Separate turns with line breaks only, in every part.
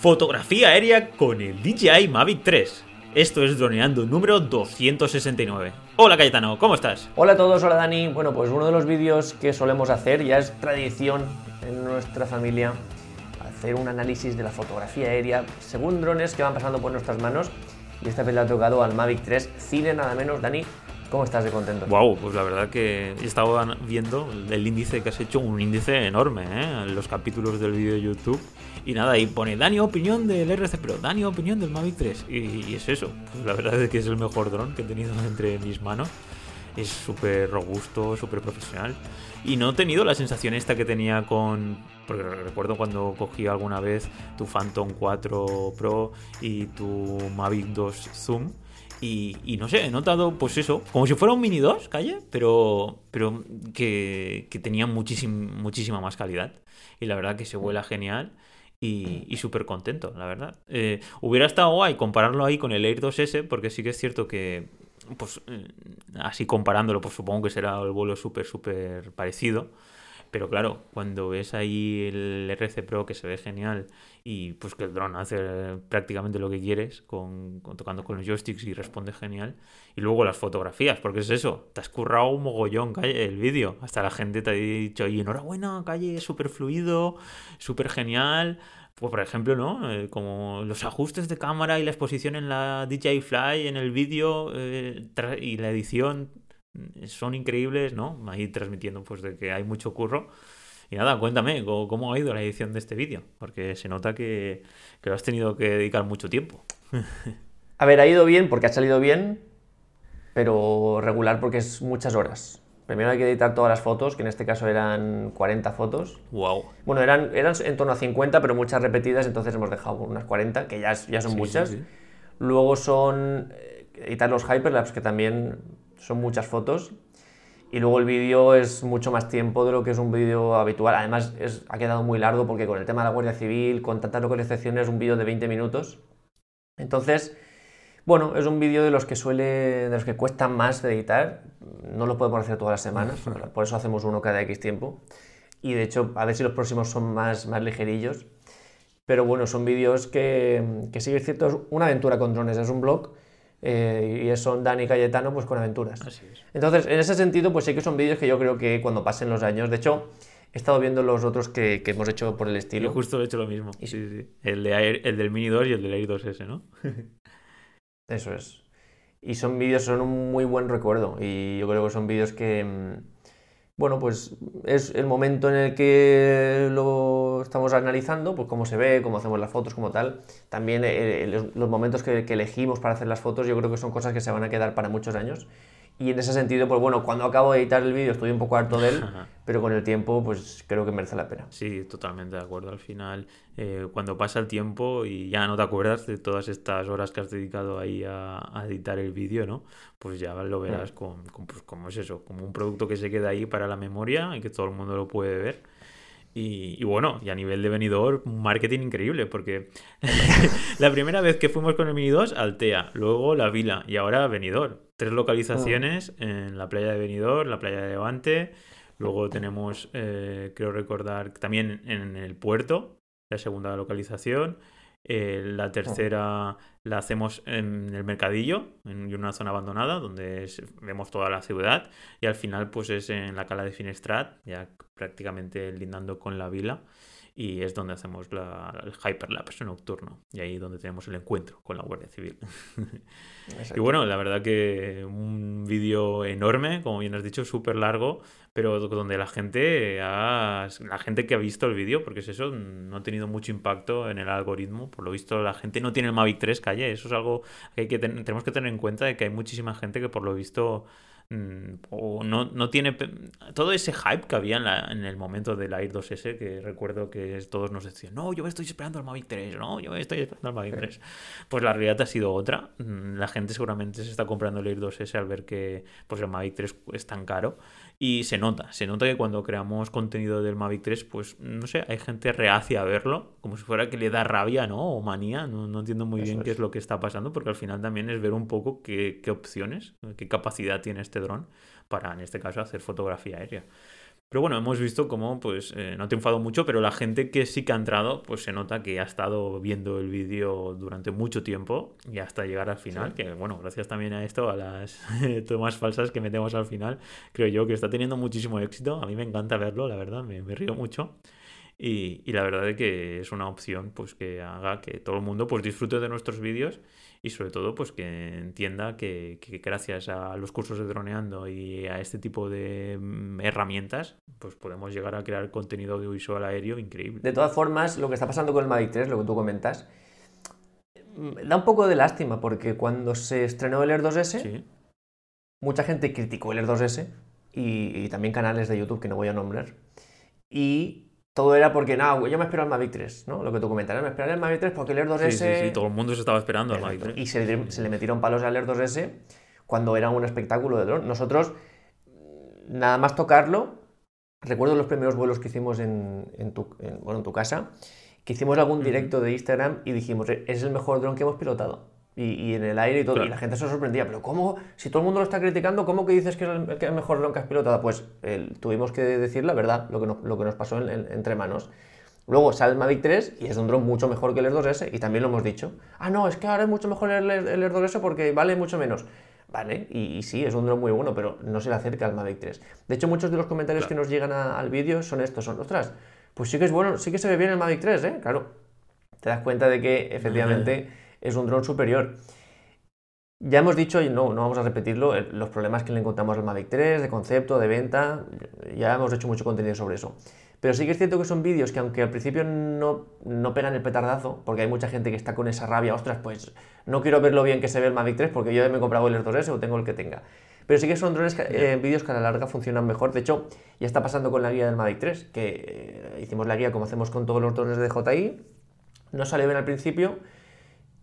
Fotografía aérea con el DJI Mavic 3. Esto es Droneando número 269. Hola Cayetano, ¿cómo estás?
Hola a todos, hola Dani. Bueno, pues uno de los vídeos que solemos hacer, ya es tradición en nuestra familia, hacer un análisis de la fotografía aérea según drones que van pasando por nuestras manos. Y esta vez le ha tocado al Mavic 3 Cine, nada menos. Dani, ¿cómo estás de contento?
Wow, pues la verdad que he estado viendo el índice que has hecho, un índice enorme, ¿eh? Los capítulos del vídeo de YouTube. Y nada, ahí pone Dani opinión del RC Pro, Dani opinión del Mavic 3. Y, es eso, pues la verdad es que es el mejor dron que he tenido entre mis manos. Es súper robusto, súper profesional. Y no he tenido la sensación esta que tenía con... Porque recuerdo cuando cogí alguna vez tu Phantom 4 Pro y tu Mavic 2 Zoom. Y, no sé, he notado, pues eso, como si fuera un Mini 2, calle, pero, pero que, que tenía muchísima más calidad. Y la verdad que se vuela genial y, súper contento, la verdad. Eh, hubiera estado guay compararlo ahí con el Air 2S, porque sí que es cierto que, pues, eh, así comparándolo, pues supongo que será el vuelo súper, súper parecido. Pero claro, cuando ves ahí el RC Pro que se ve genial y pues que el dron hace prácticamente lo que quieres con, tocando con los joysticks y responde genial. Y luego las fotografías, porque es eso, te has currado un mogollón calle, el vídeo. Hasta la gente te ha dicho, y enhorabuena, calle, súper fluido, súper genial. Pues por ejemplo, ¿no? Eh, como los ajustes de cámara y la exposición en la DJI Fly, en el vídeo eh, y la edición son increíbles, ¿no? Ahí transmitiendo pues de que hay mucho curro. Y nada, cuéntame, ¿cómo, ha ido la edición de este vídeo? Porque se nota que, que lo has tenido que dedicar mucho tiempo.
A ver, ha ido bien porque ha salido bien, pero regular porque es muchas horas. Primero hay que editar todas las fotos, que en este caso eran 40 fotos.
Wow.
Bueno, eran, eran en torno a 50, pero muchas repetidas, entonces hemos dejado unas 40, que ya, ya son muchas. Luego son eh, editar los hyperlapse, que también son muchas fotos. Y luego el vídeo es mucho más tiempo de lo que es un vídeo habitual. Además, es, ha quedado muy largo porque con el tema de la Guardia Civil, con tantas localizaciones, es un vídeo de 20 minutos. Entonces, bueno, es un vídeo de los que suele, de los que cuestan más de editar. No lo podemos hacer todas las semanas, por eso hacemos uno cada X tiempo. Y de hecho, a ver si los próximos son más, más ligerillos. Pero bueno, son vídeos que, que sí es cierto, es una aventura con drones, es un blog eh, y son Dani Cayetano pues con aventuras. Entonces, en ese sentido, pues sí que son vídeos que yo creo que cuando pasen los años, de hecho, he estado viendo los otros que, que hemos hecho por el estilo.
Yo justo he hecho lo mismo. Sí, sí. El, de el del Mini 2 y el del Air 2S, ¿no?
Eso es. Y son vídeos, son un muy buen recuerdo. Y yo creo que son vídeos que, mm, bueno, pues es el momento en el que lo estamos analizando, pues cómo se ve, cómo hacemos las fotos, como tal. También eh, los momentos que, elegimos para hacer las fotos, yo creo que son cosas que se van a quedar para muchos años. Y en ese sentido, pues bueno, cuando acabo de editar el vídeo estoy un poco harto de él, pero con el tiempo, pues creo que merece la pena.
Sí, totalmente de acuerdo. Al final, eh, cuando pasa el tiempo y ya no te acuerdas de todas estas horas que has dedicado ahí a, editar el vídeo, ¿no? Pues ya lo verás mm. con, pues, como es eso, como un producto que se queda ahí para la memoria y que todo el mundo lo puede ver. Y, bueno, y a nivel de venidor, un marketing increíble, porque la primera vez que fuimos con el Mini 2, Altea, luego La Vila y ahora Venidor. Tres localizaciones ah. en la playa de Venidor, la playa de Levante, luego tenemos, eh, creo recordar, también en el puerto, la segunda localización, eh, la oh. tercera la hacemos en el mercadillo, en una zona abandonada, donde vemos toda la ciudad. Y al final, pues es en la cala de Finestrat, ya prácticamente lindando con la vila. Y es donde hacemos la, el hyperlapse nocturno. Y ahí donde tenemos el encuentro con la Guardia Civil. y bueno, la verdad que un vídeo enorme, como bien has dicho, súper largo pero donde la gente ha, la gente que ha visto el vídeo, porque es eso, no ha tenido mucho impacto en el algoritmo, por lo visto la gente no tiene el Mavic 3 calle, eso es algo que, hay que tenemos que tener en cuenta de que hay muchísima gente que por lo visto o no, no, tiene todo ese hype que había en, la, en, el momento del Air 2S que recuerdo que todos nos decían no, yo estoy esperando el Mavic 3 no, yo estoy esperando el Mavic 3 pues la realidad ha sido otra. Mm, la gente seguramente se está comprando el Air 2S al ver que pues el Mavic 3 es tan caro y se nota, se nota que cuando creamos contenido del Mavic 3, pues no sé, hay gente reacia a verlo, como si fuera que le da rabia, ¿no? O manía, no, no entiendo muy bien qué es lo que está pasando, porque al final también es ver un poco qué, qué opciones, qué capacidad tiene este dron para, en este caso, hacer fotografía aérea. Pero bueno, hemos visto cómo pues eh, no ha triunfado mucho, pero la gente que sí que ha entrado, pues se nota que ha estado viendo el vídeo durante mucho tiempo y hasta llegar al final, que bueno, gracias también a esto, a las tomas falsas que metemos al final, creo yo que está teniendo muchísimo éxito. A mí me encanta verlo, la verdad, me, me río mucho. Y, y, la verdad es que es una opción pues que haga que todo el mundo pues disfrute de nuestros vídeos y sobre todo pues que entienda que, gracias a los cursos de droneando y a este tipo de mm, herramientas pues podemos llegar a crear contenido audiovisual aéreo increíble.
De todas formas, lo que está pasando con el Mavic 3, lo que tú comentas, mm, da un poco de lástima porque cuando se estrenó el Air 2S, mucha gente criticó el Air 2S y, y también canales de YouTube que no voy a nombrar. Y todo era porque, no, yo me espero al Mavic 3, ¿no? Lo que tú comentas, me esperaré al Mavic 3 porque el Air 2S...
Sí, sí, sí, todo el mundo se estaba esperando al Mavic 3.
Y se, le metieron palos al Air 2S cuando era un espectáculo de dron. Nosotros, nada más tocarlo, recuerdo los primeros vuelos que hicimos en, tu, bueno, en tu casa, que hicimos algún directo de Instagram y dijimos, es el mejor dron que hemos pilotado y, en el aire y todo. Y la gente se sorprendía, pero ¿cómo? Si todo el mundo lo está criticando, ¿cómo que dices que es el, que mejor dron que has pilotado? Pues tuvimos que decir la verdad, lo que, lo que nos pasó entre manos. Luego sale el Mavic 3 y es un dron mucho mejor que el Air 2S y también lo hemos dicho. Ah, no, es que ahora es mucho mejor el, Air 2S porque vale mucho menos. Vale, y, sí, es un dron muy bueno, pero no se le acerca al Mavic 3. De hecho, muchos de los comentarios que nos llegan al vídeo son estos, son, ostras, pues sí que es bueno, sí que se ve bien el Mavic 3, ¿eh? Claro, te das cuenta de que efectivamente es un dron superior. Ya hemos dicho, y no, no vamos a repetirlo, los problemas que le encontramos al Mavic 3, de concepto, de venta, ya hemos hecho mucho contenido sobre eso. Pero sí que es cierto que son vídeos que aunque al principio no, no, pegan el petardazo, porque hay mucha gente que está con esa rabia, ostras, pues no quiero ver lo bien que se ve el Mavic 3 porque yo me he comprado el Air 2S o tengo el que tenga. Pero sí que son drones, eh, vídeos que a la larga funcionan mejor. De hecho, ya está pasando con la guía del Mavic 3, que eh, hicimos la guía como hacemos con todos los drones de DJI, no salió bien al principio,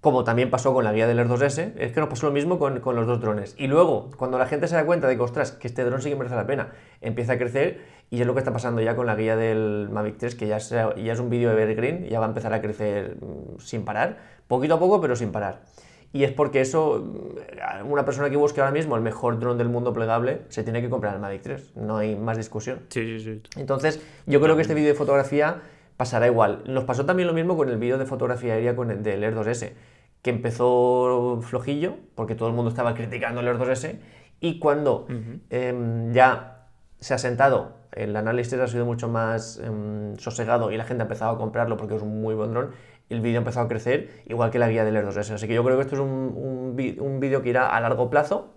como también pasó con la guía del Air 2S, es que nos pasó lo mismo con, los dos drones. Y luego, cuando la gente se da cuenta de que, ostras, que este dron sí que merece la pena, empieza a crecer y es lo que está pasando ya con la guía del Mavic 3, que ya, ya es un vídeo evergreen, ya va a empezar a crecer mm, sin parar, poquito a poco, pero sin parar. Y es porque eso, mm, una persona que busque ahora mismo el mejor dron del mundo plegable, se tiene que comprar el Mavic 3, no hay más discusión.
Sí, sí, sí.
Entonces, yo creo que este vídeo de fotografía pasará igual. Nos pasó también lo mismo con el vídeo de fotografía aérea con el del Air 2S, que empezó flojillo, porque todo el mundo estaba criticando el Air 2S, y cuando em, ya se ha sentado, el análisis ha sido mucho más em, sosegado y la gente ha empezado a comprarlo porque es un muy buen dron, el vídeo ha empezado a crecer, igual que la guía del Air 2S. Así que yo creo que esto es un, un vídeo que irá a largo plazo,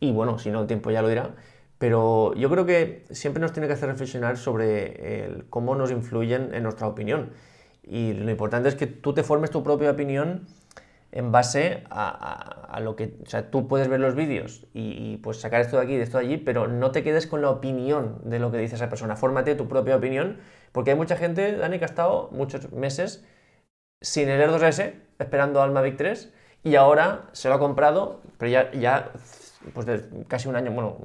y bueno, si no, el tiempo ya lo dirá pero yo creo que siempre nos tiene que hacer reflexionar sobre cómo nos influyen en nuestra opinión. Y lo importante es que tú te formes tu propia opinión en base a, lo que... O sea, tú puedes ver los vídeos y, pues sacar esto de aquí, de esto de allí, pero no te quedes con la opinión de lo que dice esa persona. Fórmate tu propia opinión, porque hay mucha gente, Dani, que ha estado muchos meses sin el Air 2S, esperando al Mavic 3, y ahora se lo ha comprado, pero ya pues de casi un año, bueno,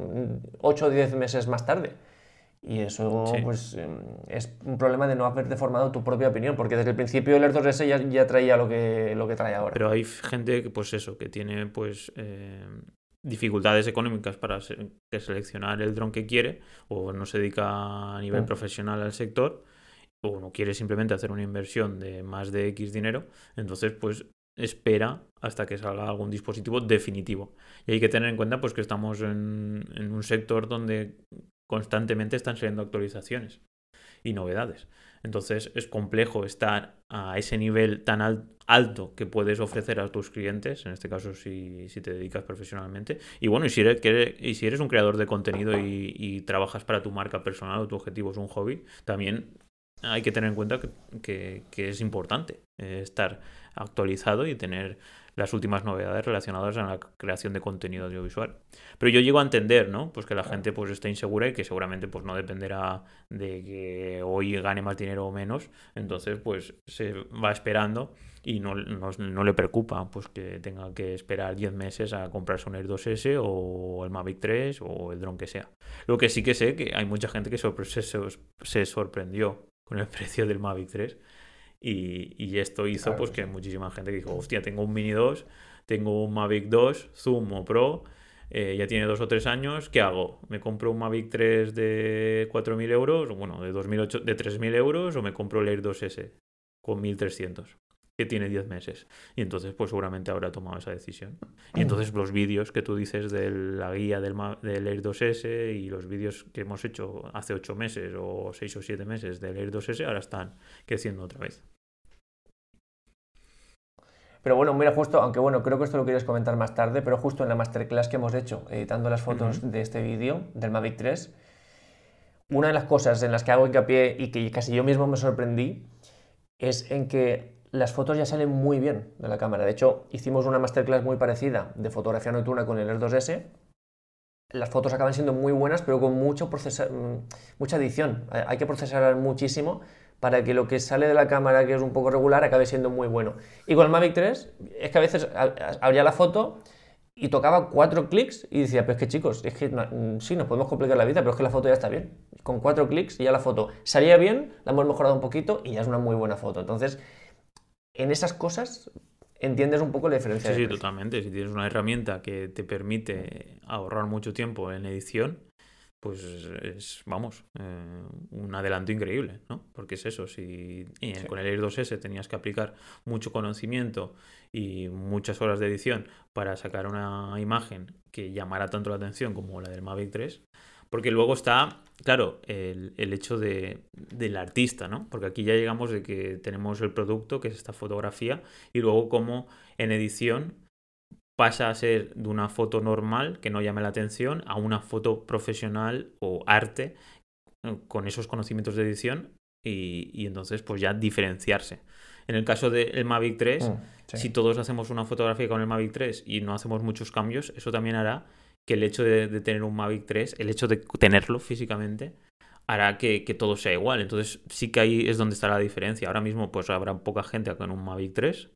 8 o 10 meses más tarde. Y eso pues em, es un problema de no haberte formado tu propia opinión, porque desde el principio el Air 2S ya, ya traía lo que, lo que trae ahora.
Pero hay gente que, pues eso, que tiene pues eh, dificultades económicas para seleccionar el dron que quiere, o no se dedica a nivel mm. profesional al sector, o no quiere simplemente hacer una inversión de más de X dinero, entonces pues espera hasta que salga algún dispositivo definitivo. Y hay que tener en cuenta pues, que estamos en, un sector donde constantemente están saliendo actualizaciones y novedades. Entonces es complejo estar a ese nivel tan alto que puedes ofrecer a tus clientes, en este caso si, te dedicas profesionalmente. Y bueno, y si eres, y si eres un creador de contenido y, trabajas para tu marca personal o tu objetivo es un hobby, también hay que tener en cuenta que, es importante eh, estar actualizado y tener las últimas novedades relacionadas a la creación de contenido audiovisual. Pero yo llego a entender, ¿no? Pues que la gente pues está insegura y que seguramente pues no dependerá de que hoy gane más dinero o menos, entonces pues se va esperando y no, no, le preocupa pues que tenga que esperar 10 meses a comprarse un Air 2S o el Mavic 3 o el dron que sea. Lo que sí que sé que hay mucha gente que se sorprendió con el precio del Mavic 3 y, esto hizo pues que muchísima gente dijo, hostia, tengo un Mini 2, tengo un Mavic 2, Zoom o Pro, eh, ya tiene dos o tres años, ¿qué hago? ¿Me compro un Mavic 3 de 4.000 euros, bueno, de, 2008, de 3.000 euros o me compro el Air 2S con 1.300? que tiene 10 meses. Y entonces, pues seguramente habrá tomado esa decisión. Y entonces los vídeos que tú dices de la guía del, del Air 2S y los vídeos que hemos hecho hace 8 meses o 6 o 7 meses del Air 2S ahora están creciendo otra vez.
Pero bueno, mira, justo, aunque bueno, creo que esto lo quieres comentar más tarde, pero justo en la masterclass que hemos hecho editando las fotos de este vídeo del Mavic 3, una de las cosas en las que hago hincapié y que casi yo mismo me sorprendí es en que las fotos ya salen muy bien de la cámara. De hecho, hicimos una masterclass muy parecida de fotografía nocturna con el Air 2S. Las fotos acaban siendo muy buenas, pero con mucho mm, mucha edición. Hay que procesar muchísimo para que lo que sale de la cámara, que es un poco regular, acabe siendo muy bueno. Y con el Mavic 3, es que a veces abría la foto y tocaba cuatro clics y decía, pues que chicos, es que mm, sí, nos podemos complicar la vida, pero es que la foto ya está bien. Con cuatro clics ya la foto salía bien, la hemos mejorado un poquito y ya es una muy buena foto. Entonces, en esas cosas entiendes un poco la diferencia.
Sí, sí, totalmente. Si tienes una herramienta que te permite ahorrar mucho tiempo en edición, pues es, vamos, eh, un adelanto increíble, ¿no? Porque es eso, si con el Air 2S tenías que aplicar mucho conocimiento y muchas horas de edición para sacar una imagen que llamara tanto la atención como la del Mavic 3, porque luego está, claro, el, hecho de, del artista, ¿no? Porque aquí ya llegamos de que tenemos el producto, que es esta fotografía, y luego como en edición pasa a ser de una foto normal que no llame la atención a una foto profesional o arte eh, con esos conocimientos de edición y, entonces pues ya diferenciarse. En el caso del Mavic 3, mm, si todos hacemos una fotografía con el Mavic 3 y no hacemos muchos cambios, eso también hará que el hecho de, tener un Mavic 3, el hecho de tenerlo físicamente, hará que, que, todo sea igual. Entonces sí que ahí es donde está la diferencia. Ahora mismo pues habrá poca gente con un Mavic 3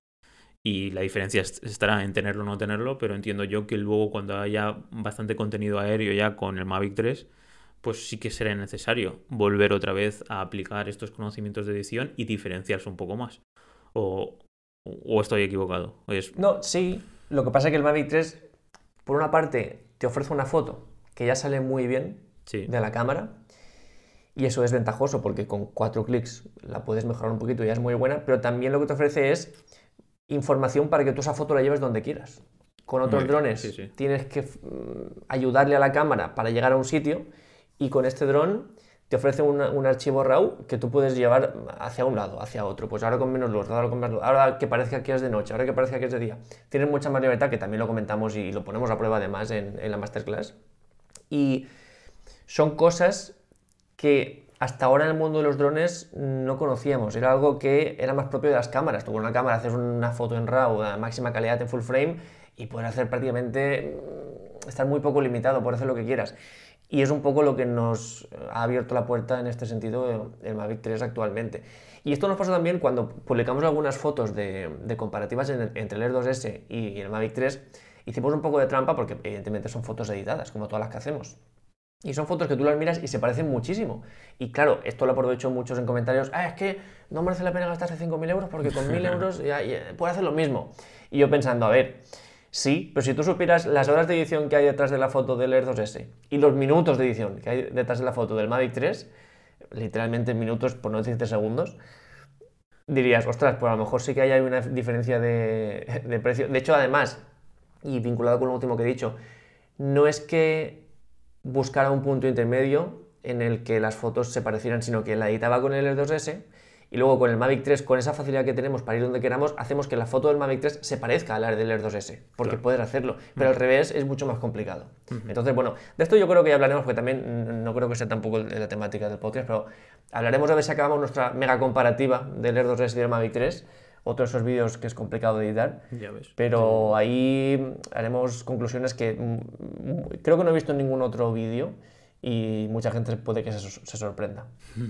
y la diferencia estará en tenerlo o no tenerlo, pero entiendo yo que luego cuando haya bastante contenido aéreo ya con el Mavic 3, pues sí que será necesario volver otra vez a aplicar estos conocimientos de edición y diferenciarse un poco más. O, o estoy equivocado. Es...
No, sí. Lo que pasa es que el Mavic 3, por una parte, te ofrece una foto que ya sale muy bien de la cámara. Y eso es ventajoso porque con cuatro clics la puedes mejorar un poquito y ya es muy buena, pero también lo que te ofrece es información para que tú esa foto la lleves donde quieras. Con otros drones tienes que mm, ayudarle a la cámara para llegar a un sitio y con este dron te ofrece un archivo RAW que tú puedes llevar hacia un lado, hacia otro. Pues ahora con menos luz, ahora con más luz, ahora que parezca que es de noche, ahora que parezca que es de día. Tienes mucha más libertad, que también lo comentamos y lo ponemos a prueba además en, en la masterclass. Y son cosas que hasta ahora en el mundo de los drones no conocíamos. Era algo que era más propio de las cámaras. Tú con una cámara haces una foto en RAW a máxima calidad en full frame y puedes hacer prácticamente mm, estar muy poco limitado, por hacer lo que quieras. Y es un poco lo que nos ha abierto la puerta en este sentido el Mavic 3 actualmente. Y esto nos pasa también cuando publicamos algunas fotos de, comparativas entre el Air 2S y el Mavic 3. Hicimos un poco de trampa porque evidentemente son fotos editadas, como todas las que hacemos. Y son fotos que tú las miras y se parecen muchísimo. Y claro, esto lo aprovecho muchos en comentarios. Ah, es que no merece la pena gastarse 5.000 euros porque con 1.000 euros ya, puede hacer lo mismo. Y yo pensando, a ver, sí, pero si tú supieras las horas de edición que hay detrás de la foto del Air 2S y los minutos de edición que hay detrás de la foto del Mavic 3, literalmente minutos, por no decirte segundos, dirías, ostras, pues a lo mejor sí que hay una diferencia de, de precio. De hecho, además, y vinculado con lo último que he dicho, no es que buscar un punto intermedio en el que las fotos se parecieran, sino que la editaba con el R2S y luego con el Mavic 3, con esa facilidad que tenemos para ir donde queramos, hacemos que la foto del Mavic 3 se parezca a la del R2S, porque puedes hacerlo, pero al revés es mucho más complicado. Entonces, bueno, de esto yo creo que ya hablaremos, porque también no creo que sea tampoco la temática del podcast, pero hablaremos a ver si acabamos nuestra mega comparativa del R2S y del Mavic 3 otro de esos vídeos que es complicado de editar.
Ya ves.
Pero ahí haremos conclusiones que creo que no he visto en ningún otro vídeo y mucha gente puede que se, sorprenda.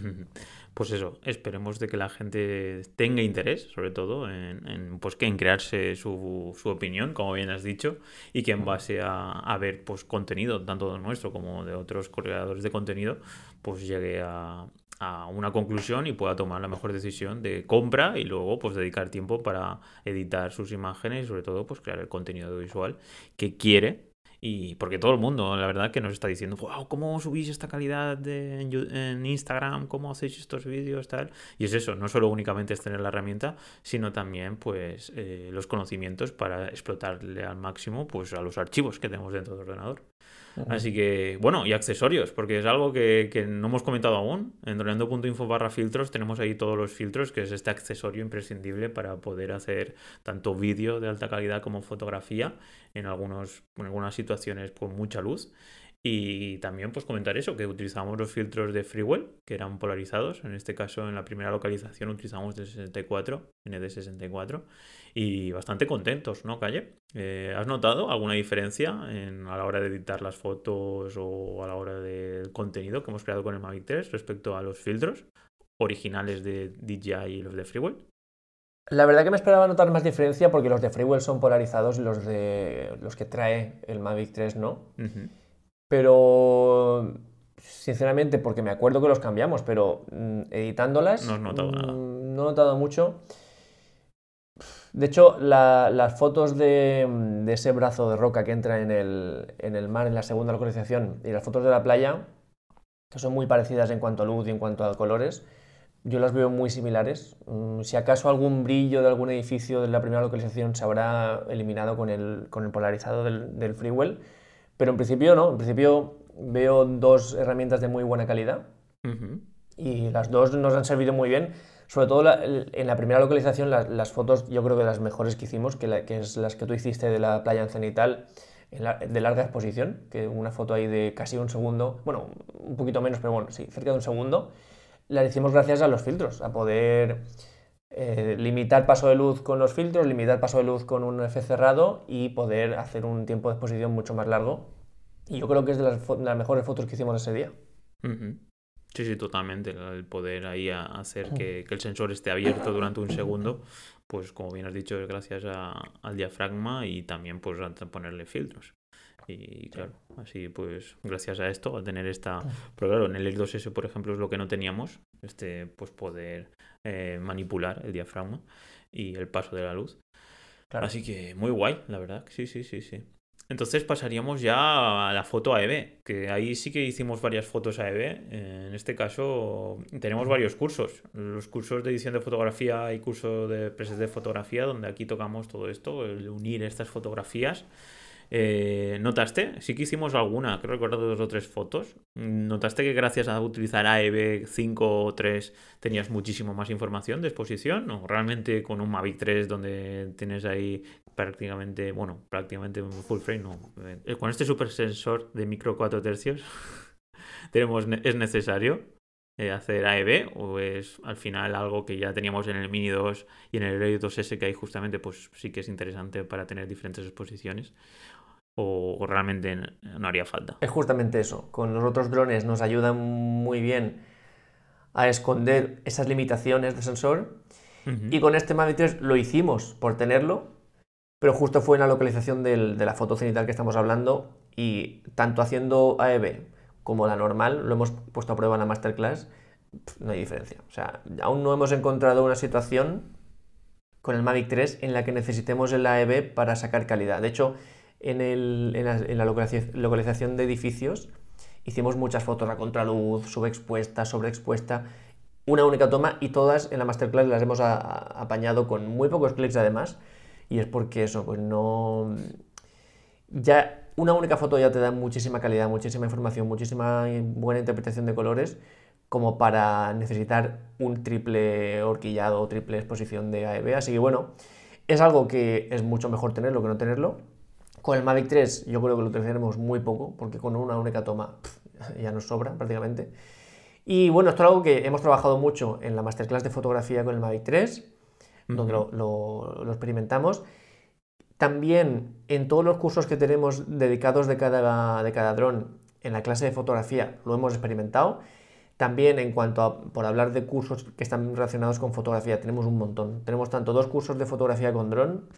Pues eso, esperemos de que la gente tenga interés, sobre todo, en, pues que en crearse su, su, opinión, como bien has dicho, y que en base a, a ver pues contenido, tanto nuestro como de otros creadores de contenido, pues llegue a, a una conclusión y pueda tomar la mejor decisión de compra y luego pues dedicar tiempo para editar sus imágenes y sobre todo pues crear el contenido audiovisual que quiere Y porque todo el mundo, la verdad, que nos está diciendo, wow, ¿cómo subís esta calidad de, en, Instagram? ¿Cómo hacéis estos vídeos? Tal? Y es eso, no solo únicamente es tener la herramienta, sino también pues eh, los conocimientos para explotarle al máximo pues a los archivos que tenemos dentro del ordenador. Así que, bueno, y accesorios, porque es algo que, no hemos comentado aún. En droneando.info barra filtros tenemos ahí todos los filtros, que es este accesorio imprescindible para poder hacer tanto vídeo de alta calidad como fotografía en, algunos, en algunas situaciones con mucha luz. Y también pues comentar eso, que utilizamos los filtros de Freewell, que eran polarizados. En este caso, en la primera localización utilizamos de 64, ND64, y bastante contentos, ¿no, Calle? Eh, ¿Has notado alguna diferencia en, a la hora de editar las fotos o a la hora del contenido que hemos creado con el Mavic 3 respecto a los filtros originales de DJI y los de Freewell?
La verdad que me esperaba notar más diferencia porque los de Freewell son polarizados y los de los que trae el Mavic 3 no. Pero, sinceramente, porque me acuerdo que los cambiamos, pero mm, editándolas...
No he notado nada.
Mm, no he notado mucho. De hecho, las fotos de, ese brazo de roca que entra en el, en el, mar en la segunda localización y las fotos de la playa, que son muy parecidas en cuanto a luz y en cuanto a colores, yo las veo muy similares. Mm, si acaso algún brillo de algún edificio de la primera localización se habrá eliminado con el, con el polarizado del, del Freewell, pero en principio no, en principio veo dos herramientas de muy buena calidad y las dos nos han servido muy bien. Sobre todo en la primera localización, las fotos yo creo que las mejores que hicimos, que, es las que tú hiciste de la playa en cenital, de larga exposición, que una foto ahí de casi un segundo, bueno, un poquito menos, pero bueno, sí, cerca de un segundo, la hicimos gracias a los filtros, a poder eh, limitar paso de luz con los filtros, limitar paso de luz con un F cerrado y poder hacer un tiempo de exposición mucho más largo. Y yo creo que es de las, mejores fotos que hicimos ese día.
Sí, sí, totalmente. El poder ahí hacer que, el sensor esté abierto durante un segundo, pues como bien has dicho, es gracias al diafragma y también pues a ponerle filtros. Y claro, así pues gracias a esto, al tener esta... Pero claro, en el X2S, por ejemplo, es lo que no teníamos, este pues poder eh, manipular el diafragma y el paso de la luz. Así que muy guay, la verdad. Sí, sí, sí, sí. Entonces pasaríamos ya a la foto AEB, que ahí sí que hicimos varias fotos AEB. Eh, en este caso tenemos varios cursos. Los cursos de edición de fotografía y curso de presets de fotografía, donde aquí tocamos todo esto, el unir estas fotografías eh, ¿Notaste? Sí que hicimos alguna, creo recordar dos o tres fotos. ¿Notaste que gracias a utilizar AEB 5 o 3 tenías muchísimo más información de exposición? ¿O realmente con un Mavic 3 donde tienes ahí prácticamente, bueno, prácticamente un full frame? No. Eh, con este super sensor de micro 4 tercios, tenemos, ¿es necesario eh, hacer AEB o es al final algo que ya teníamos en el Mini 2 y en el Rey 2S que hay justamente pues sí que es interesante para tener diferentes exposiciones o, realmente no haría falta.
Es justamente eso. Con los otros drones nos ayudan muy bien a esconder esas limitaciones de sensor. Y con este Mavic 3 lo hicimos por tenerlo, pero justo fue en la localización de la foto cenital que estamos hablando y tanto haciendo AEB como la normal, lo hemos puesto a prueba en la masterclass, no hay diferencia. O sea, aún no hemos encontrado una situación con el Mavic 3 en la que necesitemos el AEB para sacar calidad. De hecho, en, la, localización de edificios hicimos muchas fotos a contraluz, subexpuesta, sobreexpuesta, una única toma y todas en la masterclass las hemos apañado con muy pocos clics además. Y es porque eso, pues no... Ya una única foto ya te da muchísima calidad, muchísima información, muchísima buena interpretación de colores como para necesitar un triple horquillado o triple exposición de AEB. Así que bueno, es algo que es mucho mejor tenerlo que no tenerlo. Con el Mavic 3 yo creo que lo utilizaremos muy poco, porque con una única toma ya nos sobra prácticamente. Y bueno, esto es algo que hemos trabajado mucho en la masterclass de fotografía con el Mavic 3, donde lo, experimentamos. También en todos los cursos que tenemos dedicados de cada, de cada dron en la clase de fotografía lo hemos experimentado. También en cuanto a, por hablar de cursos que están relacionados con fotografía, tenemos un montón. Tenemos tanto dos cursos de fotografía con dron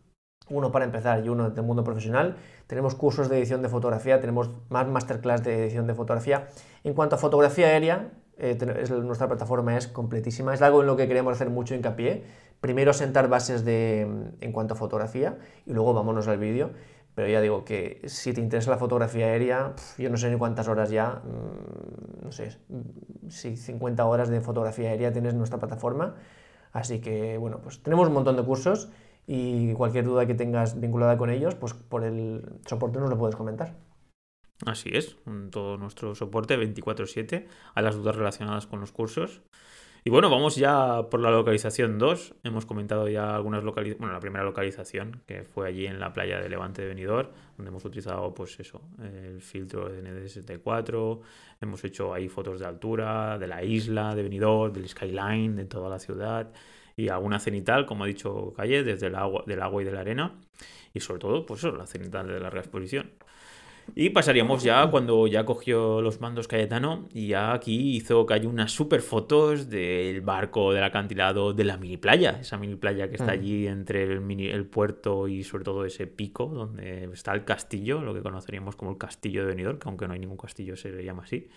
uno para empezar y uno del mundo profesional. Tenemos cursos de edición de fotografía, tenemos más masterclass de edición de fotografía. En cuanto a fotografía aérea, eh, nuestra plataforma es completísima, es algo en lo que queremos hacer mucho hincapié. Primero sentar bases de, en cuanto a fotografía y luego vámonos al vídeo. pero ya digo que si te interesa la fotografía aérea, yo no sé ni cuántas horas ya, mm, no sé, si 50 horas de fotografía aérea tienes en nuestra plataforma. Así que, bueno, pues tenemos un montón de cursos y cualquier duda que tengas vinculada con ellos, pues por el soporte nos lo puedes comentar.
Así es, todo nuestro soporte 24/7 a las dudas relacionadas con los cursos. Y bueno, vamos ya por la localización 2. Hemos comentado ya algunas localizaciones. Bueno, la primera localización, que fue allí en la playa de Levante de Benidorm, donde hemos utilizado, pues eso, el filtro de ND64. Hemos hecho ahí fotos de altura, de la isla de Benidorm, del skyline, de toda la ciudad. Y alguna cenital, como ha dicho Calle, desde el agua, del agua y de la arena. Y sobre todo, pues eso, la cenital de larga exposición. Y pasaríamos ya cuando ya cogió los mandos Cayetano y ya aquí hizo que hay unas super fotos del barco, del acantilado, de la mini playa, esa mini playa que está mm. allí entre el, mini, el puerto y sobre todo ese pico donde está el castillo, lo que conoceríamos como el castillo de Benidorm, que aunque no hay ningún castillo se le llama así.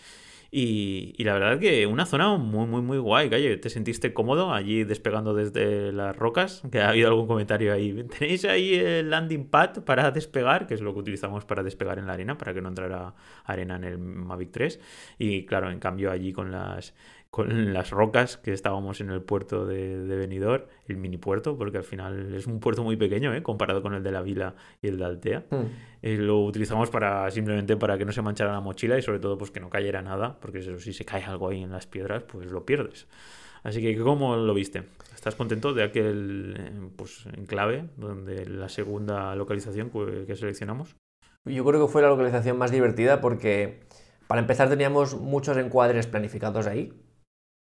Y, y, la verdad que una zona muy, muy, muy guay, Calle. ¿Te sentiste cómodo allí despegando desde las rocas? Que ha habido algún comentario ahí. ¿Tenéis ahí el landing pad para despegar? Que es lo que utilizamos para despegar en la arena, para que no entrara arena en el Mavic 3. Y claro, en cambio allí con las con las rocas que estábamos en el puerto de, de Benidorm, el mini puerto, porque al final es un puerto muy pequeño, ¿eh? comparado con el de la Vila y el de Altea. Mm. Eh, lo utilizamos para simplemente para que no se manchara la mochila y sobre todo pues que no cayera nada, porque eso, si se cae algo ahí en las piedras, pues lo pierdes. Así que, ¿cómo lo viste? ¿Estás contento de aquel eh, pues, enclave, donde la segunda localización que seleccionamos?
Yo creo que fue la localización más divertida porque, para empezar, teníamos muchos encuadres planificados ahí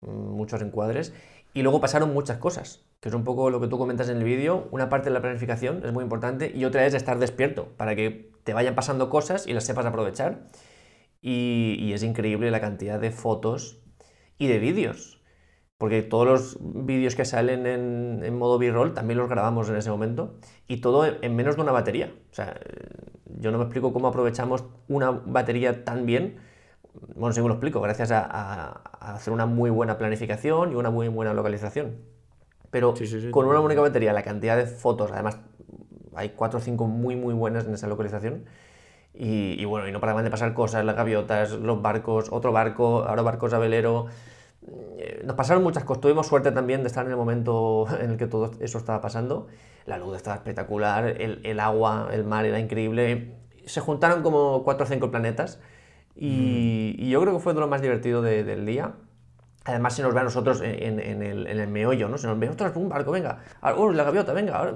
muchos encuadres, y luego pasaron muchas cosas, que es un poco lo que tú comentas en el vídeo. Una parte de la planificación es muy importante y otra es estar despierto para que te vayan pasando cosas y las sepas aprovechar. Y, es increíble la cantidad de fotos y de vídeos, porque todos los vídeos que salen en, en modo B-roll también los grabamos en ese momento y todo en menos de una batería. O sea, yo no me explico cómo aprovechamos una batería tan bien bueno, me lo explico, gracias a, hacer una muy buena planificación y una muy buena localización. Pero con una única batería, la cantidad de fotos, además hay cuatro o cinco muy muy buenas en esa localización. Y, bueno, y no paraban de pasar cosas, las gaviotas, los barcos, otro barco, ahora barcos a velero. Eh, nos pasaron muchas cosas. Tuvimos suerte también de estar en el momento en el que todo eso estaba pasando. La luz estaba espectacular, el, el agua, el mar era increíble. Se juntaron como cuatro o cinco planetas y, yo creo que fue de lo más divertido del día. Además, se nos ve a nosotros en, el, meollo, ¿no? Se nos ve, otro un barco, venga! ¡Uh, la gaviota, venga!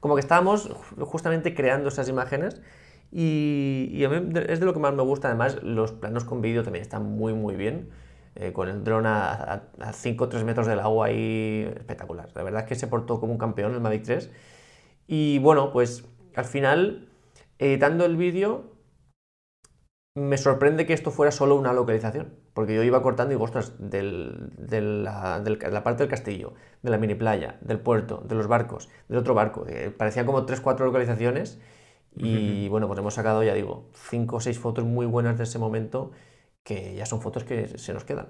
Como que estábamos justamente creando esas imágenes y, a mí es de lo que más me gusta. Además, los planos con vídeo también están muy, muy bien. Eh, con el dron a, 5 o 3 metros del agua ahí, espectacular. La verdad es que se portó como un campeón el Mavic 3. Y bueno, pues al final, editando el vídeo, me sorprende que esto fuera solo una localización, porque yo iba cortando y digo, ostras, de la, parte del castillo, de la mini playa, del puerto, de los barcos, del otro barco, eh, parecían como 3-4 localizaciones y bueno, pues hemos sacado, ya digo, 5 o 6 fotos muy buenas de ese momento que ya son fotos que se nos quedan.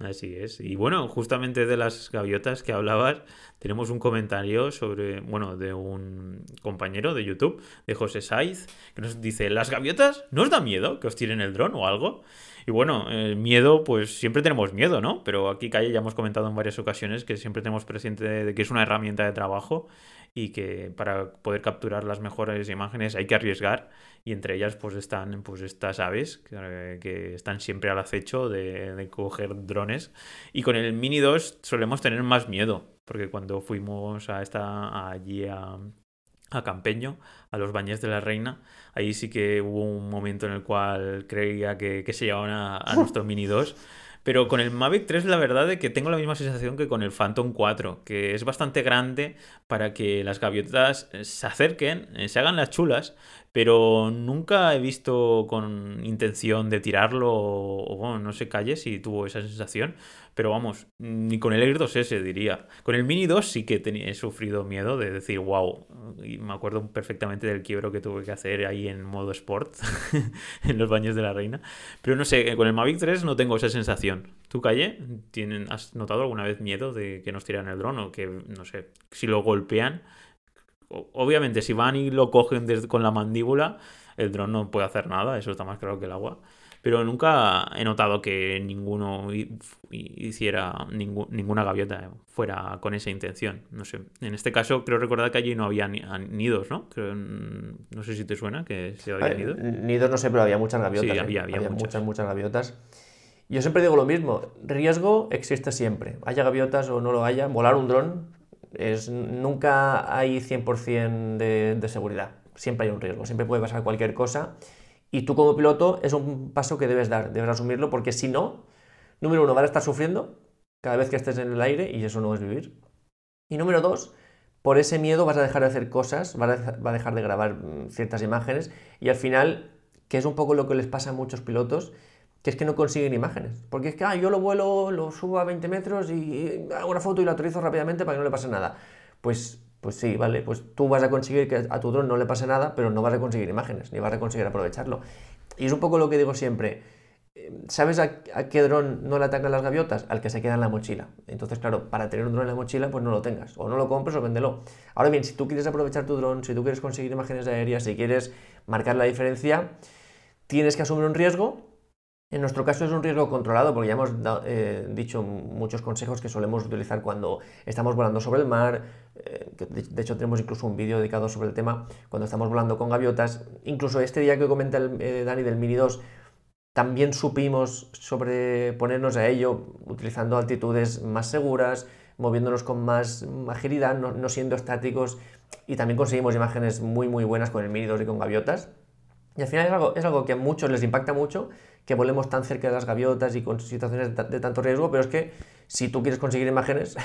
Así es. Y bueno, justamente de las gaviotas que hablabas, tenemos un comentario sobre, bueno, de un compañero de YouTube, de José Saiz, que nos dice, ¿las gaviotas no os da miedo que os tiren el dron o algo? Y bueno, el miedo, pues siempre tenemos miedo, ¿no? Pero aquí, Calle, ya hemos comentado en varias ocasiones que siempre tenemos presente de que es una herramienta de trabajo y que para poder capturar las mejores imágenes hay que arriesgar y entre ellas pues están pues estas aves que, están siempre al acecho de, coger drones y con el Mini 2 solemos tener más miedo porque cuando fuimos a esta allí a, a Campeño, a los bañes de la reina. Ahí sí que hubo un momento en el cual creía que, se llevaban a, a nuestro Mini 2 pero con el Mavic 3 la verdad es que tengo la misma sensación que con el Phantom 4, que es bastante grande para que las gaviotas se acerquen, eh, se hagan las chulas, pero nunca he visto con intención de tirarlo o, no sé, calle si tuvo esa sensación, pero vamos, ni con el Air 2S diría. Con el Mini 2 sí que he sufrido miedo de decir, wow, y me acuerdo perfectamente del quiebro que tuve que hacer ahí en modo sport, en los baños de la reina. Pero no sé, con el Mavic 3 no tengo esa sensación. ¿Tú, Calle, ¿tienen, has notado alguna vez miedo de que nos tiran el dron o que, no sé, si lo golpean, obviamente si van y lo cogen con la mandíbula, el dron no puede hacer nada, eso está más claro que el agua. Pero nunca he notado que ninguno hiciera ninguna gaviota fuera con esa intención. No sé. En este caso, creo recordar que allí no había nidos, ¿no? no sé si te suena que se había
nidos. Nidos no sé, pero había muchas gaviotas. Sí, ¿eh? había, había, muchas. muchas, gaviotas. Yo siempre digo lo mismo, riesgo existe siempre. Haya gaviotas o no lo haya, volar un dron nunca hay 100% de, de seguridad. Siempre hay un riesgo, siempre puede pasar cualquier cosa. Y tú como piloto es un paso que debes dar, debes asumirlo, porque si no, número uno, vas a estar sufriendo cada vez que estés en el aire y eso no es vivir. Y número dos, por ese miedo vas a dejar de hacer cosas, vas a dejar de grabar mm, ciertas imágenes y al final, que es un poco lo que les pasa a muchos pilotos, que es que no consiguen imágenes. Porque es que ah, yo lo vuelo, lo subo a 20 metros y, hago una foto y la autorizo rápidamente para que no le pase nada. Pues, pues sí, vale, pues tú vas a conseguir que a tu dron no le pase nada, pero no vas a conseguir imágenes, ni vas a conseguir aprovecharlo. Y es un poco lo que digo siempre. Eh, ¿Sabes a, qué dron no le atacan las gaviotas? Al que se queda en la mochila. Entonces, claro, para tener un dron en la mochila, pues no lo tengas. O no lo compres o véndelo. Ahora bien, si tú quieres aprovechar tu dron, si tú quieres conseguir imágenes aéreas, si quieres marcar la diferencia, tienes que asumir un riesgo en nuestro caso es un riesgo controlado porque ya hemos eh, dicho muchos consejos que solemos utilizar cuando estamos volando sobre el mar. Eh, de, hecho, tenemos incluso un vídeo dedicado sobre el tema cuando estamos volando con gaviotas. Incluso este día que comenta el, eh, Dani del Mini 2, también supimos sobreponernos a ello utilizando altitudes más seguras, moviéndonos con más agilidad, no, no siendo estáticos y también conseguimos imágenes muy muy buenas con el Mini 2 y con gaviotas. Y al final es algo, es algo que a muchos les impacta mucho que volemos tan cerca de las gaviotas y con situaciones de, tanto riesgo, pero es que si tú quieres conseguir imágenes,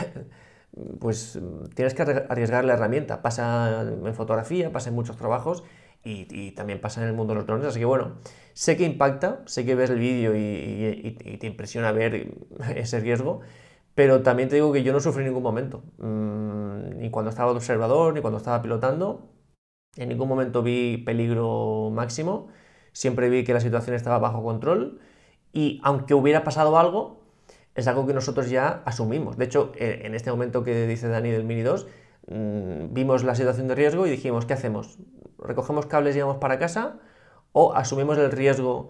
pues tienes que arriesgar la herramienta. Pasa en fotografía, pasa en muchos trabajos y, también pasa en el mundo de los drones. Así que bueno, sé que impacta, sé que ves el vídeo y, te impresiona ver ese riesgo, pero también te digo que yo no sufrí en ningún momento. Mm, ni cuando estaba observador, ni cuando estaba pilotando. En ningún momento vi peligro máximo siempre vi que la situación estaba bajo control y aunque hubiera pasado algo, es algo que nosotros ya asumimos. De hecho, eh, en este momento que dice Dani del Mini 2, mm, vimos la situación de riesgo y dijimos, ¿qué hacemos? ¿Recogemos cables y vamos para casa? ¿O asumimos el riesgo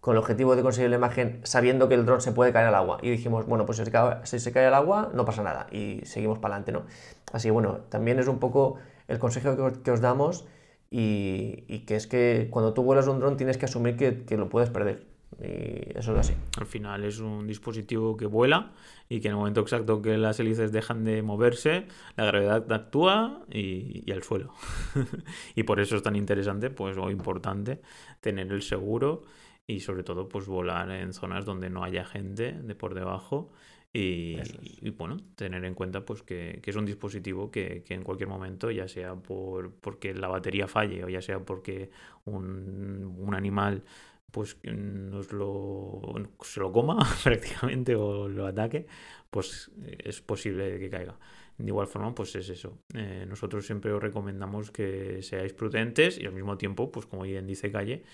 con el objetivo de conseguir la imagen sabiendo que el dron se puede caer al agua? Y dijimos, bueno, pues si se cae, si se cae al agua no pasa nada y seguimos para adelante, ¿no? Así bueno, también es un poco el consejo que os damos y, que es que cuando tú vuelas un dron tienes que asumir que, lo puedes perder. Y eso es así.
Al final es un dispositivo que vuela y que en el momento exacto que las hélices dejan de moverse, la gravedad actúa y, y al suelo. y por eso es tan interesante, pues, o importante, tener el seguro y sobre todo, pues, volar en zonas donde no haya gente de por debajo y, bueno, tener en cuenta pues que, es un dispositivo que, en cualquier momento, ya sea por porque la batería falle o ya sea porque un, animal pues nos lo, se lo coma prácticamente o lo ataque, pues es posible que caiga. De igual forma, pues es eso. Eh, nosotros siempre os recomendamos que seáis prudentes y al mismo tiempo, pues como bien dice Calle,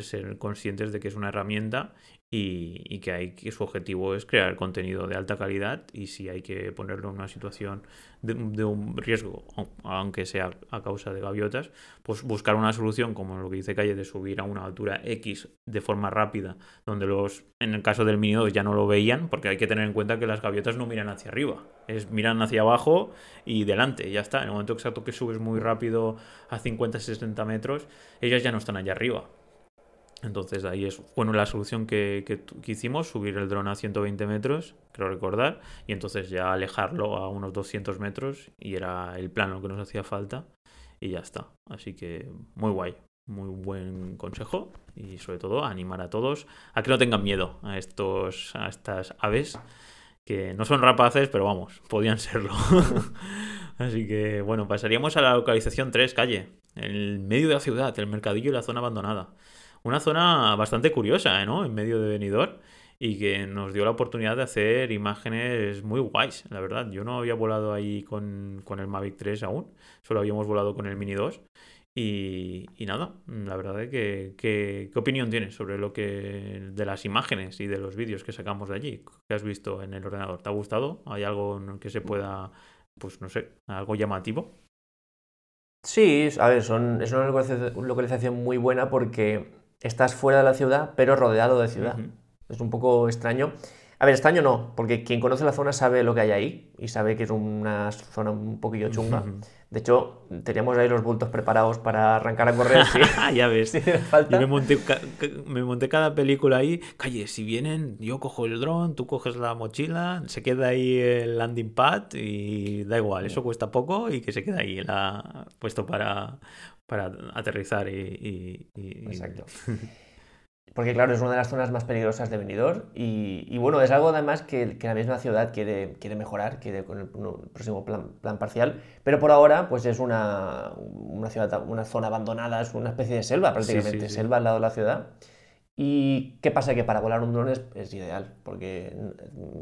ser conscientes de que es una herramienta y, que, hay, que su objetivo es crear contenido de alta calidad y si hay que ponerlo en una situación de, un riesgo, aunque sea a causa de gaviotas, pues buscar una solución como lo que dice Calle de subir a una altura X de forma rápida, donde los, en el caso del Mini 2 ya no lo veían, porque hay que tener en cuenta que las gaviotas no miran hacia arriba, es miran hacia abajo y delante, ya está. En el momento exacto que subes muy rápido a 50-60 metros, ellas ya no están allá arriba entonces ahí es bueno la solución que, hicimos, subir el dron a 120 metros, creo recordar, y entonces ya alejarlo a unos 200 metros y era el plano que nos hacía falta y ya está. Así que muy guay, muy buen consejo y sobre todo animar a todos a que no tengan miedo a, estos, a estas aves que no son rapaces, pero vamos, podían serlo. Así que bueno, pasaríamos a la localización 3, calle, en el medio de la ciudad, el mercadillo y la zona abandonada una zona bastante curiosa, ¿no? En medio de Benidorm y que nos dio la oportunidad de hacer imágenes muy guays, la verdad. Yo no había volado ahí con, el Mavic 3 aún, solo habíamos volado con el Mini 2. Y, nada, la verdad es que, ¿qué opinión tienes sobre lo que de las imágenes y de los vídeos que sacamos de allí? ¿Qué has visto en el ordenador? ¿Te ha gustado? ¿Hay algo que se pueda, pues no sé, algo llamativo?
Sí, a ver, son, es una localización muy buena porque estás fuera de la ciudad, pero rodeado de ciudad. Es un poco extraño. A ver, extraño no, porque quien conoce la zona sabe lo que hay ahí y sabe que es una zona un poquillo chunga. De hecho, teníamos ahí los bultos preparados para arrancar a correr.
ya ves. Yo me monté, me monté, cada película ahí. Calle, si vienen, yo cojo el dron, tú coges la mochila, se queda ahí el landing pad y da igual, eso cuesta poco y que se queda ahí la, puesto para, para aterrizar y... y
Exacto. Porque claro, es una de las zonas más peligrosas de Benidorm y, bueno, es algo además que, la misma ciudad quiere, quiere mejorar, quiere con el, próximo plan, plan, parcial, pero por ahora pues es una, una, ciudad, una zona abandonada, es una especie de selva prácticamente, selva al lado de la ciudad. ¿Y qué pasa? Que para volar un drone es, ideal, porque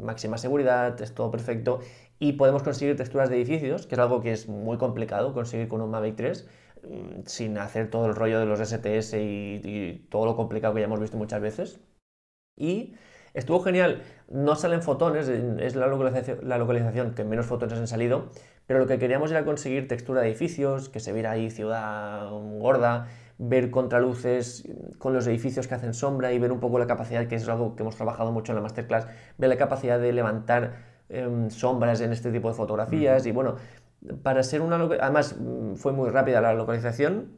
máxima seguridad, es todo perfecto y podemos conseguir texturas de edificios, que es algo que es muy complicado conseguir con un Mavic 3 Mm, sin hacer todo el rollo de los STS y, todo lo complicado que ya hemos visto muchas veces. Y estuvo genial. No salen fotones, es la localización, que menos fotones han salido, pero lo que queríamos era conseguir textura de edificios, que se viera ahí ciudad gorda, ver contraluces con los edificios que hacen sombra y ver un poco la capacidad, que es algo que hemos trabajado mucho en la masterclass, ver la capacidad de levantar em, sombras en este tipo de fotografías y bueno, para ser una... Además, mm, fue muy rápida la localización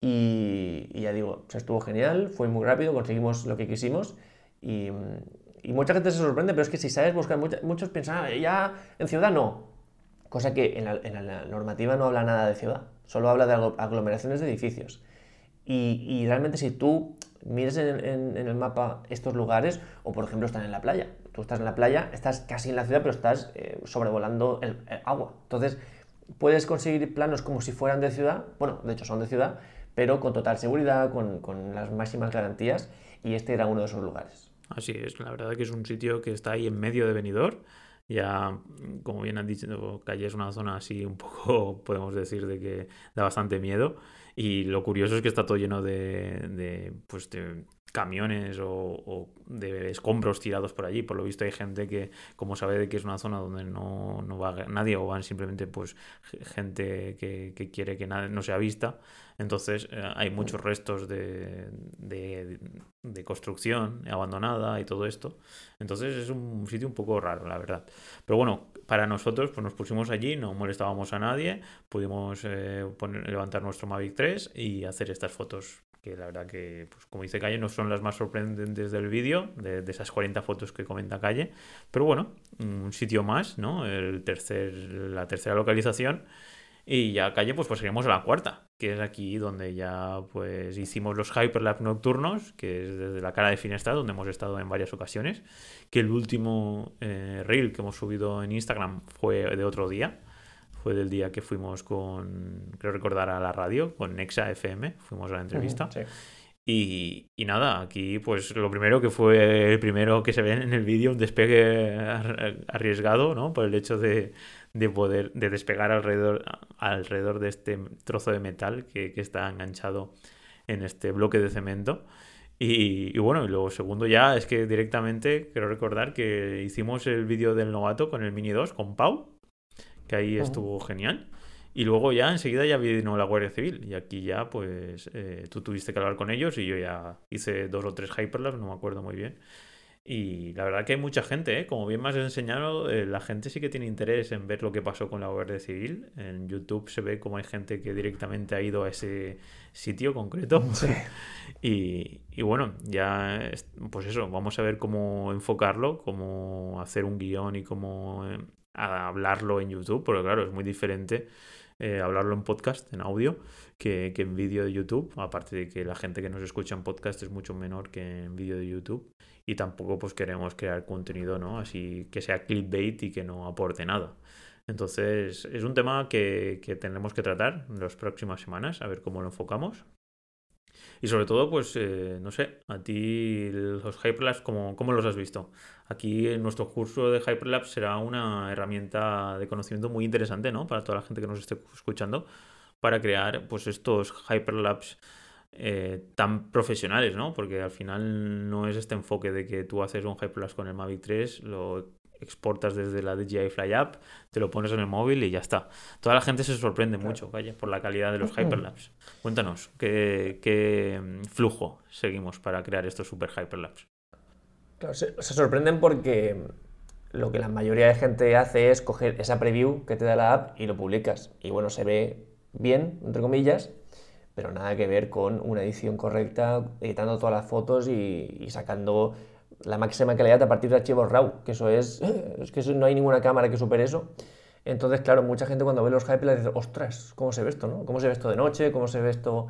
y, ya digo, se estuvo genial, fue muy rápido, conseguimos lo que quisimos y, mucha gente se sorprende, pero es que si sabes buscar, muchos piensan, ah, ya en ciudad no. Cosa que en la, normativa no habla nada de ciudad, solo habla de aglomeraciones de edificios. Y, realmente si tú mires en, el mapa estos lugares, o por ejemplo están en la playa, tú estás en la playa, estás casi en la ciudad, pero estás eh, sobrevolando el, agua. Entonces, puedes conseguir planos como si fueran de ciudad, bueno, de hecho son de ciudad, pero con total seguridad, con, las máximas garantías, y este era uno de esos lugares.
Así es, la verdad que es un sitio que está ahí en medio de Benidorm. Ya, como bien han dicho, Calle es una zona así un poco, podemos decir, de que da bastante miedo. Y lo curioso es que está todo lleno de, de pues, de camiones o, de escombros tirados por allí. Por lo visto hay gente que, como sabe de que es una zona donde no, no va nadie o van simplemente pues gente que, quiere que no sea vista, entonces eh, hay muchos restos de, de, construcción abandonada y todo esto. Entonces es un sitio un poco raro, la verdad. Pero bueno, para nosotros pues nos pusimos allí, no molestábamos a nadie, pudimos eh, levantar nuestro Mavic 3 y hacer estas fotos que la verdad que, pues como dice Calle, no son las más sorprendentes del vídeo, de, esas 40 fotos que comenta Calle, pero bueno, un sitio más, ¿no? El tercer, la tercera localización. Y ya calle, pues pasaríamos a la cuarta, que es aquí donde ya pues hicimos los Hyperlap nocturnos, que es desde la cara de Finestra, donde hemos estado en varias ocasiones. Que el último eh, reel que hemos subido en Instagram fue de otro día fue del día que fuimos con, creo recordar, a la radio, con Nexa FM, fuimos a la entrevista. y, y, nada, aquí pues lo primero que fue el primero que se ve en el vídeo, un despegue arriesgado, ¿no? Por el hecho de, de poder, de despegar alrededor, alrededor de este trozo de metal que, que está enganchado en este bloque de cemento. Y, y, bueno, y luego segundo ya es que directamente quiero recordar que hicimos el vídeo del novato con el Mini 2, con Pau, que ahí estuvo genial. Y luego ya enseguida ya vino la Guardia Civil y aquí ya pues eh, tú tuviste que hablar con ellos y yo ya hice dos o tres Hyperlabs, no me acuerdo muy bien. Y la verdad que hay mucha gente, ¿eh? como bien me has enseñado, eh, la gente sí que tiene interés en ver lo que pasó con la Guardia Civil. En YouTube se ve como hay gente que directamente ha ido a ese sitio concreto. Y, y, bueno, ya, pues eso, vamos a ver cómo enfocarlo, cómo hacer un guion y cómo a hablarlo en YouTube, porque claro, es muy diferente eh, hablarlo en podcast, en audio, que, en vídeo de YouTube, aparte de que la gente que nos escucha en podcast es mucho menor que en vídeo de YouTube, y tampoco pues queremos crear contenido, ¿no? Así que sea clickbait y que no aporte nada. Entonces, es un tema que, que tenemos que tratar en las próximas semanas, a ver cómo lo enfocamos. Y sobre todo, pues, eh, no sé, a ti los Hyperlabs, ¿cómo, ¿cómo, los has visto? Aquí en nuestro curso de Hyperlabs será una herramienta de conocimiento muy interesante, ¿no? Para toda la gente que nos esté escuchando, para crear, pues, estos Hyperlabs eh, tan profesionales, ¿no? Porque al final no es este enfoque de que tú haces un Hyperlapse con el Mavic 3, lo exportas desde la DJI Fly App, te lo pones en el móvil y ya está. Toda la gente se sorprende mucho, vaya, por la calidad de los Hyperlapse. Cuéntanos, ¿qué, flujo seguimos para crear estos super Hyperlapse?
se, sorprenden porque lo que la mayoría de gente hace es coger esa preview que te da la app y lo publicas. Y bueno, se ve bien, entre comillas, pero nada que ver con una edición correcta, editando todas las fotos y, sacando la máxima calidad a partir de archivos RAW, que eso es, es que no hay ninguna cámara que supere eso. Entonces, claro, mucha gente cuando ve los Hyperlapse dice, ostras, ¿cómo se ve esto? ¿Cómo se ve esto de noche? ¿Cómo se ve esto?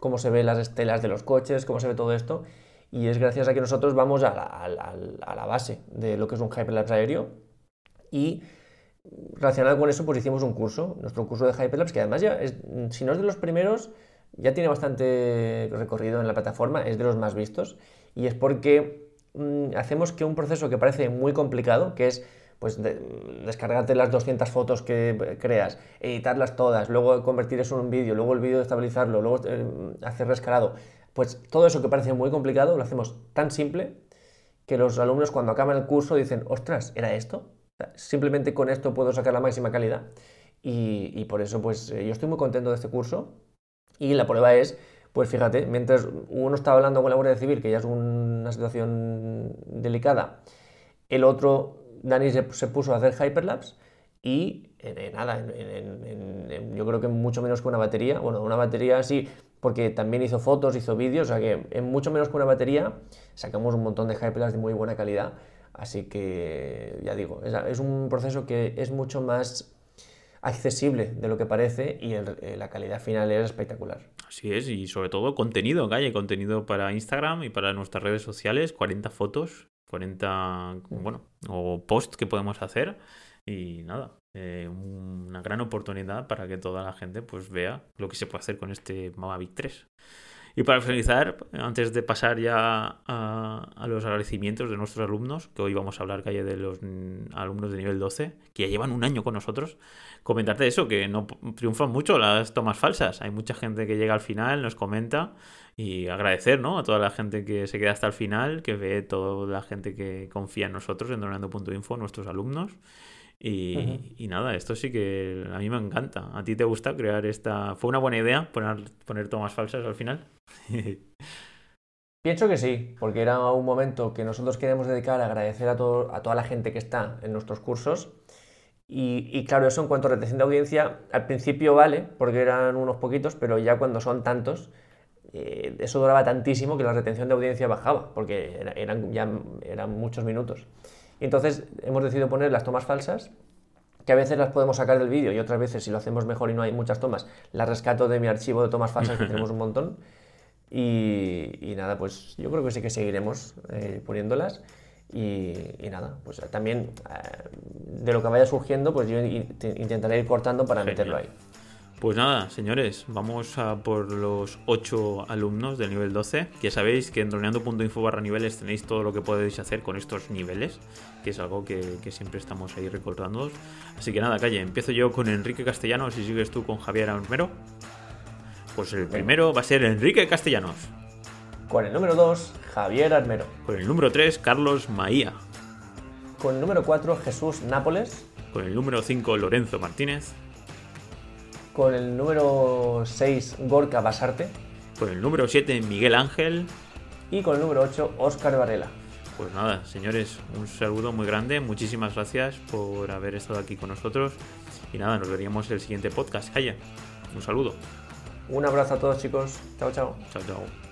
¿Cómo se ve las estelas de los coches? ¿Cómo se ve todo esto? Y es gracias a que nosotros vamos a la, base de lo que es un Hyperlapse aéreo y relacionado con eso, pues hicimos un curso, nuestro curso de Hyperlapse, que además ya, si no es de los primeros, ya tiene bastante recorrido en la plataforma, es de los más vistos, y es porque mm, hacemos que un proceso que parece muy complicado, que es pues descargarte las 200 fotos que creas, editarlas todas, luego convertir eso en un vídeo, luego el vídeo estabilizarlo, luego eh, hacer rescalado, pues todo eso que parece muy complicado lo hacemos tan simple que los alumnos cuando acaban el curso dicen, ostras, ¿era esto? Simplemente con esto puedo sacar la máxima calidad. Y, y por eso pues eh, yo estoy muy contento de este curso y la prueba es, pues fíjate, mientras uno estaba hablando con la Guardia Civil, que ya es una situación delicada, el otro, Dani, se, puso a hacer hyperlapse y nada, yo creo que mucho menos que una batería, bueno, una batería sí, porque también hizo fotos, hizo vídeos, o sea que en mucho menos que una batería sacamos un montón de hyperlapse de muy buena calidad, así que ya digo, es un proceso que es mucho más accesible de lo que parece y eh, la calidad final es espectacular.
Así es, y sobre todo contenido, calle, contenido para Instagram y para nuestras redes sociales, 40 fotos, 40, bueno, o posts que podemos hacer y nada, eh, una gran oportunidad para que toda la gente pues vea lo que se puede hacer con este Mavic 3. Y para finalizar, antes de pasar ya a, los agradecimientos de nuestros alumnos, que hoy vamos a hablar, Calle, de los alumnos de nivel 12, que ya llevan un año con nosotros, comentarte eso, que no triunfan mucho las tomas falsas. Hay mucha gente que llega al final, nos comenta y agradecer ¿no? a toda la gente que se queda hasta el final, que ve toda la gente que confía en nosotros, en Donando.info, nuestros alumnos. Y, nada, esto sí que a mí me encanta. ¿A ti te gusta crear esta... ¿Fue una buena idea poner, poner tomas falsas al final?
Pienso que sí, porque era un momento que nosotros queremos dedicar a agradecer a, todo, a toda la gente que está en nuestros cursos. Y, claro, eso en cuanto a retención de audiencia, al principio vale, porque eran unos poquitos, pero ya cuando son tantos, eh, eso duraba tantísimo que la retención de audiencia bajaba, porque eran, ya eran muchos minutos. Y entonces hemos decidido poner las tomas falsas, que a veces las podemos sacar del vídeo y otras veces, si lo hacemos mejor y no hay muchas tomas, las rescato de mi archivo de tomas falsas, que tenemos un montón. Y, nada, pues yo creo que sí que seguiremos eh, poniéndolas. Y, nada, pues también eh, de lo que vaya surgiendo, pues yo intentaré ir cortando para meterlo ahí.
Pues nada, señores, vamos a por los 8 alumnos del nivel 12. Ya sabéis que en droneando.info barra niveles tenéis todo lo que podéis hacer con estos niveles, que es algo que, siempre estamos ahí recordando. Así que nada, calle, empiezo yo con Enrique Castellanos y sigues tú con Javier Armero. Pues el primero va a ser Enrique Castellanos.
Con el número 2, Javier Armero.
Con el número 3, Carlos Maía.
Con el número 4, Jesús Nápoles.
Con el número 5, Lorenzo Martínez
con el número 6 Gorka Basarte.
Con el número 7 Miguel Ángel.
Y con el número 8 Óscar Varela.
Pues nada, señores, un saludo muy grande. Muchísimas gracias por haber estado aquí con nosotros. Y nada, nos veríamos en el siguiente podcast. Calla, un saludo.
Un abrazo a todos, chicos. Chao, chao.
Chao, chao.